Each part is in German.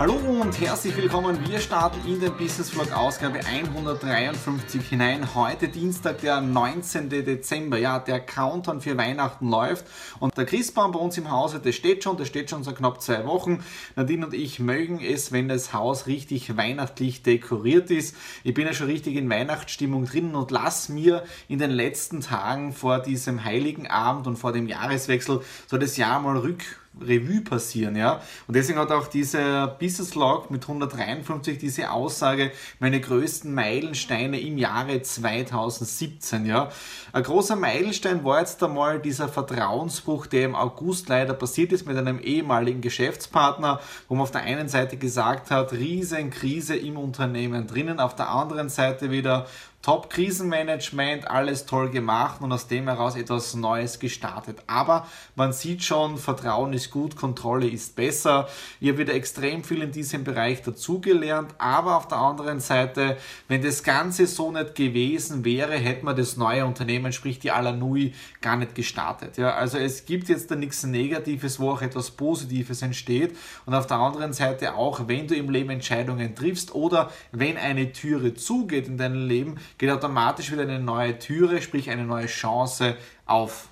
Hallo und herzlich willkommen. Wir starten in den Business Vlog Ausgabe 153 hinein. Heute Dienstag, der 19. Dezember. Ja, der Countdown für Weihnachten läuft und der Christbaum bei uns im Hause, der steht schon, der steht schon seit knapp zwei Wochen. Nadine und ich mögen es, wenn das Haus richtig weihnachtlich dekoriert ist. Ich bin ja schon richtig in Weihnachtsstimmung drin und lass mir in den letzten Tagen vor diesem heiligen Abend und vor dem Jahreswechsel so das Jahr mal rück Revue passieren, ja. Und deswegen hat auch dieser Business Log mit 153 diese Aussage, meine größten Meilensteine im Jahre 2017, ja. Ein großer Meilenstein war jetzt einmal dieser Vertrauensbruch, der im August leider passiert ist mit einem ehemaligen Geschäftspartner, wo man auf der einen Seite gesagt hat, Riesenkrise im Unternehmen drinnen, auf der anderen Seite wieder Top-Krisenmanagement, alles toll gemacht und aus dem heraus etwas Neues gestartet. Aber man sieht schon, Vertrauen ist gut, Kontrolle ist besser. Ich habe wieder extrem viel in diesem Bereich dazugelernt, aber auf der anderen Seite, wenn das Ganze so nicht gewesen wäre, hätte man das neue Unternehmen, sprich die Alanui, gar nicht gestartet. Ja, also es gibt jetzt da nichts Negatives, wo auch etwas Positives entsteht. Und auf der anderen Seite auch, wenn du im Leben Entscheidungen triffst oder wenn eine Türe zugeht in deinem Leben, geht automatisch wieder eine neue Türe, sprich eine neue Chance auf.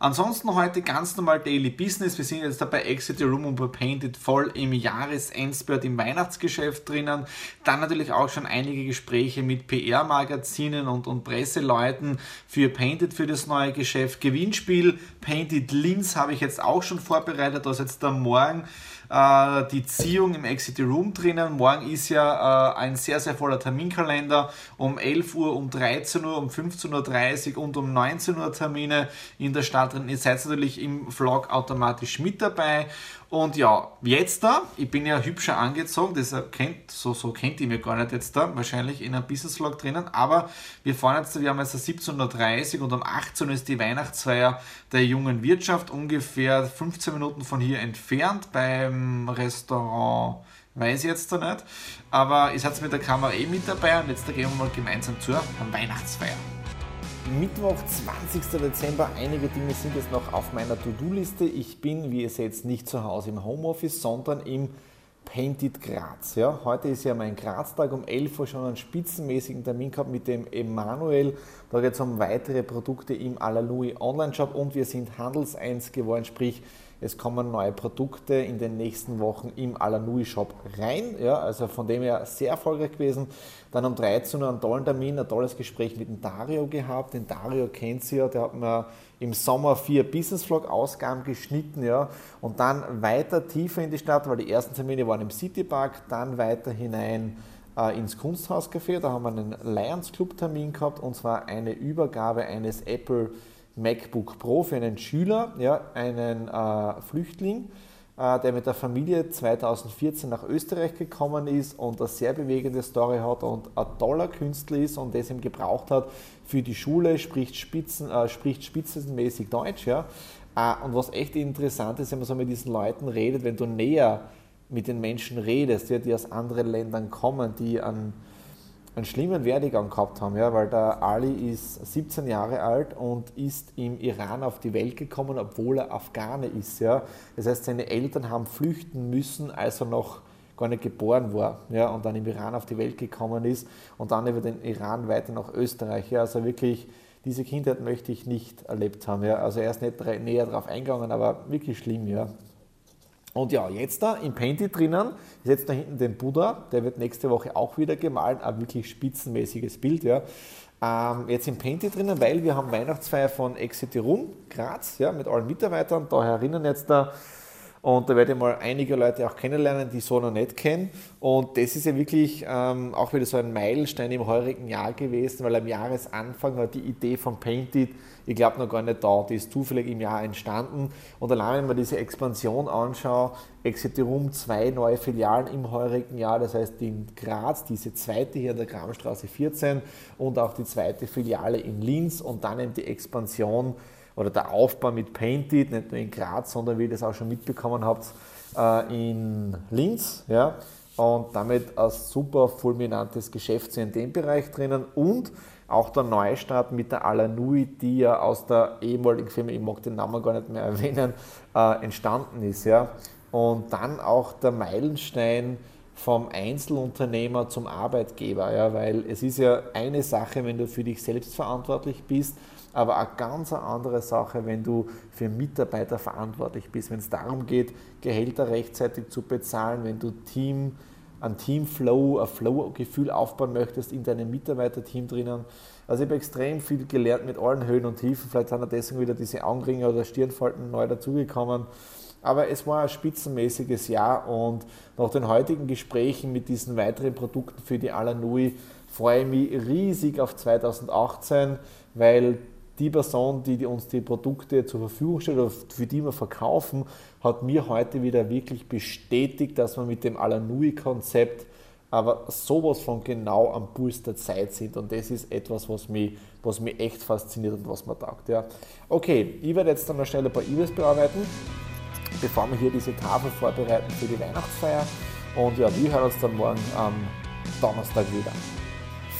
Ansonsten heute ganz normal Daily Business. Wir sind jetzt da bei Exit the Room und bei Painted voll im Jahresendspurt im Weihnachtsgeschäft drinnen. Dann natürlich auch schon einige Gespräche mit PR-Magazinen und, und Presseleuten für Painted für das neue Geschäft. Gewinnspiel Painted Linz habe ich jetzt auch schon vorbereitet, das jetzt da morgen äh, die Ziehung im Exit Room drinnen. Morgen ist ja äh, ein sehr, sehr voller Terminkalender. Um 11 Uhr, um 13 Uhr, um 15.30 Uhr und um 19 Uhr Termine in der Stadt drin. Ihr seid natürlich im Vlog automatisch mit dabei. Und ja, jetzt da, ich bin ja hübscher angezogen, das kennt, so, so kennt ihr mir gar nicht jetzt da, wahrscheinlich in einem Business Vlog drinnen, aber wir fahren jetzt, wir haben jetzt 17.30 Uhr und um 18 Uhr ist die Weihnachtsfeier der jungen Wirtschaft, ungefähr 15 Minuten von hier entfernt beim Restaurant weiß ich jetzt da nicht. Aber ich seid mit der Kamera eh mit dabei und jetzt da gehen wir mal gemeinsam zur Weihnachtsfeier. Mittwoch, 20. Dezember. Einige Dinge sind jetzt noch auf meiner To-Do-Liste. Ich bin, wie ihr seht, nicht zu Hause im Homeoffice, sondern im Painted Graz. Ja, heute ist ja mein Graz-Tag um 11 Uhr schon einen spitzenmäßigen Termin gehabt mit dem Emanuel. Da geht es um weitere Produkte im Alalui Online-Shop und wir sind handelseins geworden, sprich es kommen neue Produkte in den nächsten Wochen im Alanui Shop rein. Ja, also von dem her sehr erfolgreich gewesen. Dann um 13 Uhr einen tollen Termin, ein tolles Gespräch mit dem Dario gehabt. Den Dario kennt sie ja, der hat mir im Sommer vier Business Vlog Ausgaben geschnitten. Ja, und dann weiter tiefer in die Stadt, weil die ersten Termine waren im City Park, dann weiter hinein äh, ins Kunsthauscafé. Da haben wir einen Lions Club Termin gehabt und zwar eine Übergabe eines Apple MacBook Pro für einen Schüler, ja, einen äh, Flüchtling, äh, der mit der Familie 2014 nach Österreich gekommen ist und eine sehr bewegende Story hat und ein toller Künstler ist und das ihm gebraucht hat für die Schule, spricht, Spitzen, äh, spricht spitzenmäßig Deutsch. Ja. Äh, und was echt interessant ist, wenn man so mit diesen Leuten redet, wenn du näher mit den Menschen redest, ja, die aus anderen Ländern kommen, die an einen schlimmen Werdegang gehabt haben, ja, weil der Ali ist 17 Jahre alt und ist im Iran auf die Welt gekommen, obwohl er Afghane ist. Ja. Das heißt, seine Eltern haben flüchten müssen, als er noch gar nicht geboren war ja, und dann im Iran auf die Welt gekommen ist und dann über den Iran weiter nach Österreich. Ja. Also wirklich, diese Kindheit möchte ich nicht erlebt haben. Ja. Also er ist nicht näher darauf eingegangen, aber wirklich schlimm. Ja. Und ja, jetzt da im Painty drinnen ist jetzt da hinten den Buddha, der wird nächste Woche auch wieder gemalt, ein wirklich spitzenmäßiges Bild. Ja. ähm, jetzt im Painty drinnen, weil wir haben Weihnachtsfeier von Exit Room Graz ja, mit allen Mitarbeitern. Da erinnern jetzt da und da werde ich mal einige Leute auch kennenlernen, die so noch nicht kennen. Und das ist ja wirklich ähm, auch wieder so ein Meilenstein im heurigen Jahr gewesen, weil am Jahresanfang war die Idee von Painted, ich glaube noch gar nicht da, die ist zufällig im Jahr entstanden. Und allein wenn man diese Expansion anschaut, Exiterum zwei neue Filialen im heurigen Jahr, das heißt in Graz, diese zweite hier an der Kramstraße 14 und auch die zweite Filiale in Linz und dann eben die Expansion oder der Aufbau mit Painted, nicht nur in Graz, sondern wie ihr das auch schon mitbekommen habt, äh, in Linz. Ja? Und damit ein super fulminantes Geschäft in dem Bereich drinnen und auch der Neustart mit der Alanui, die ja aus der ehemaligen Firma, ich mag den Namen gar nicht mehr erwähnen, äh, entstanden ist. Ja? Und dann auch der Meilenstein vom Einzelunternehmer zum Arbeitgeber, ja? weil es ist ja eine Sache, wenn du für dich selbst verantwortlich bist, aber eine ganz andere Sache, wenn du für Mitarbeiter verantwortlich bist, wenn es darum geht, Gehälter rechtzeitig zu bezahlen, wenn du Team, ein Teamflow, ein Flow-Gefühl aufbauen möchtest in deinem Mitarbeiterteam drinnen. Also ich habe extrem viel gelernt mit allen Höhen und Tiefen. Vielleicht sind deswegen wieder diese Augenringe oder Stirnfalten neu dazugekommen. Aber es war ein spitzenmäßiges Jahr und nach den heutigen Gesprächen mit diesen weiteren Produkten für die Alanui freue ich mich riesig auf 2018, weil die Person, die uns die Produkte zur Verfügung stellt oder für die wir verkaufen, hat mir heute wieder wirklich bestätigt, dass wir mit dem Alanui-Konzept aber sowas von genau am Puls der Zeit sind und das ist etwas, was mich, was mich echt fasziniert und was mir taugt. Ja. Okay, ich werde jetzt dann noch schnell ein paar E-Mails bearbeiten, bevor wir hier diese Tafel vorbereiten für die Weihnachtsfeier und ja, wir hören uns dann morgen am Donnerstag wieder.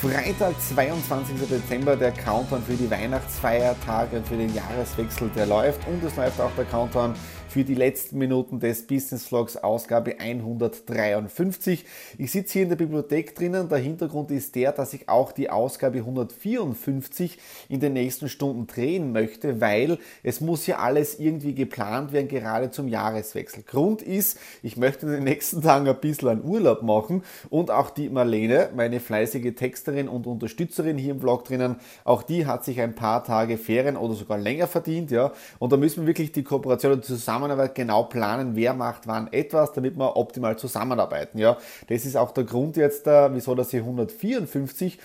Freitag, 22. Dezember, der Countdown für die Weihnachtsfeiertage und für den Jahreswechsel, der läuft. Und es läuft auch der Countdown für die letzten Minuten des Business Vlogs Ausgabe 153. Ich sitze hier in der Bibliothek drinnen. Der Hintergrund ist der, dass ich auch die Ausgabe 154 in den nächsten Stunden drehen möchte, weil es muss ja alles irgendwie geplant werden, gerade zum Jahreswechsel. Grund ist, ich möchte in den nächsten Tagen ein bisschen einen Urlaub machen und auch die Marlene, meine fleißige Texterin und Unterstützerin hier im Vlog drinnen, auch die hat sich ein paar Tage Ferien oder sogar länger verdient, ja. Und da müssen wir wirklich die Kooperation zusammen Zusammenarbeit genau planen, wer macht wann etwas, damit wir optimal zusammenarbeiten. Ja, das ist auch der Grund jetzt, äh, wieso das hier 154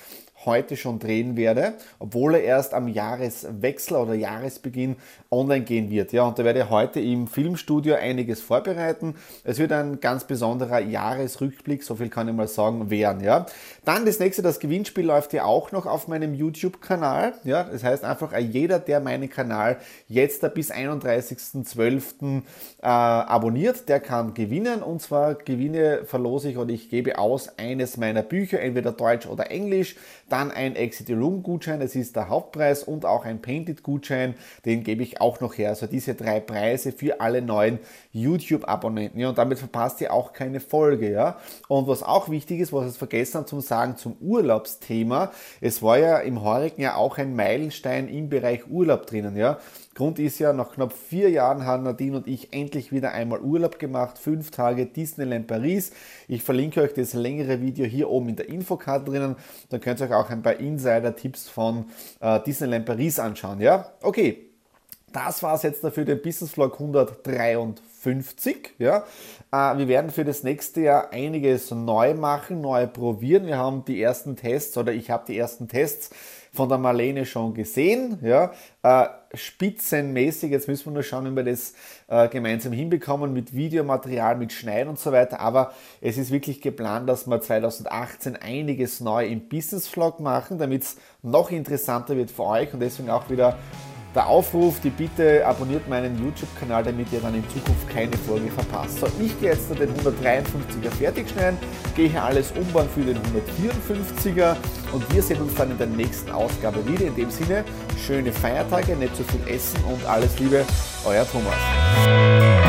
heute schon drehen werde, obwohl er erst am Jahreswechsel oder Jahresbeginn online gehen wird. Ja, und da werde ich heute im Filmstudio einiges vorbereiten. Es wird ein ganz besonderer Jahresrückblick, so viel kann ich mal sagen, werden. Ja. Dann das nächste, das Gewinnspiel läuft ja auch noch auf meinem YouTube-Kanal. Ja, das heißt einfach, jeder, der meinen Kanal jetzt bis 31.12. Äh, abonniert, der kann gewinnen. Und zwar Gewinne verlose ich oder ich gebe aus eines meiner Bücher, entweder Deutsch oder Englisch dann ein Exit Room Gutschein, das ist der Hauptpreis und auch ein Painted Gutschein, den gebe ich auch noch her. Also diese drei Preise für alle neuen YouTube Abonnenten. Ja, und damit verpasst ihr auch keine Folge, ja. Und was auch wichtig ist, was ich vergessen habe zum sagen zum Urlaubsthema, es war ja im heurigen Jahr auch ein Meilenstein im Bereich Urlaub drinnen, ja. Grund ist ja, nach knapp vier Jahren haben Nadine und ich endlich wieder einmal Urlaub gemacht. Fünf Tage Disneyland Paris. Ich verlinke euch das längere Video hier oben in der Infokarte drinnen. Dann könnt ihr euch auch ein paar Insider-Tipps von äh, Disneyland Paris anschauen. Ja, okay. Das war es jetzt dafür, den Business Vlog 153. Ja. Äh, wir werden für das nächste Jahr einiges neu machen, neu probieren. Wir haben die ersten Tests oder ich habe die ersten Tests von der Marlene schon gesehen. Ja, äh, spitzenmäßig. Jetzt müssen wir nur schauen, wie wir das äh, gemeinsam hinbekommen mit Videomaterial, mit Schneiden und so weiter. Aber es ist wirklich geplant, dass wir 2018 einiges neu im Business Vlog machen, damit es noch interessanter wird für euch und deswegen auch wieder der Aufruf, die Bitte abonniert meinen YouTube-Kanal, damit ihr dann in Zukunft keine Folge verpasst. So, ich gehe jetzt den 153er fertig schneiden, gehe hier alles umbauen für den 154er und wir sehen uns dann in der nächsten Ausgabe wieder. In dem Sinne, schöne Feiertage, nicht zu viel essen und alles Liebe, euer Thomas.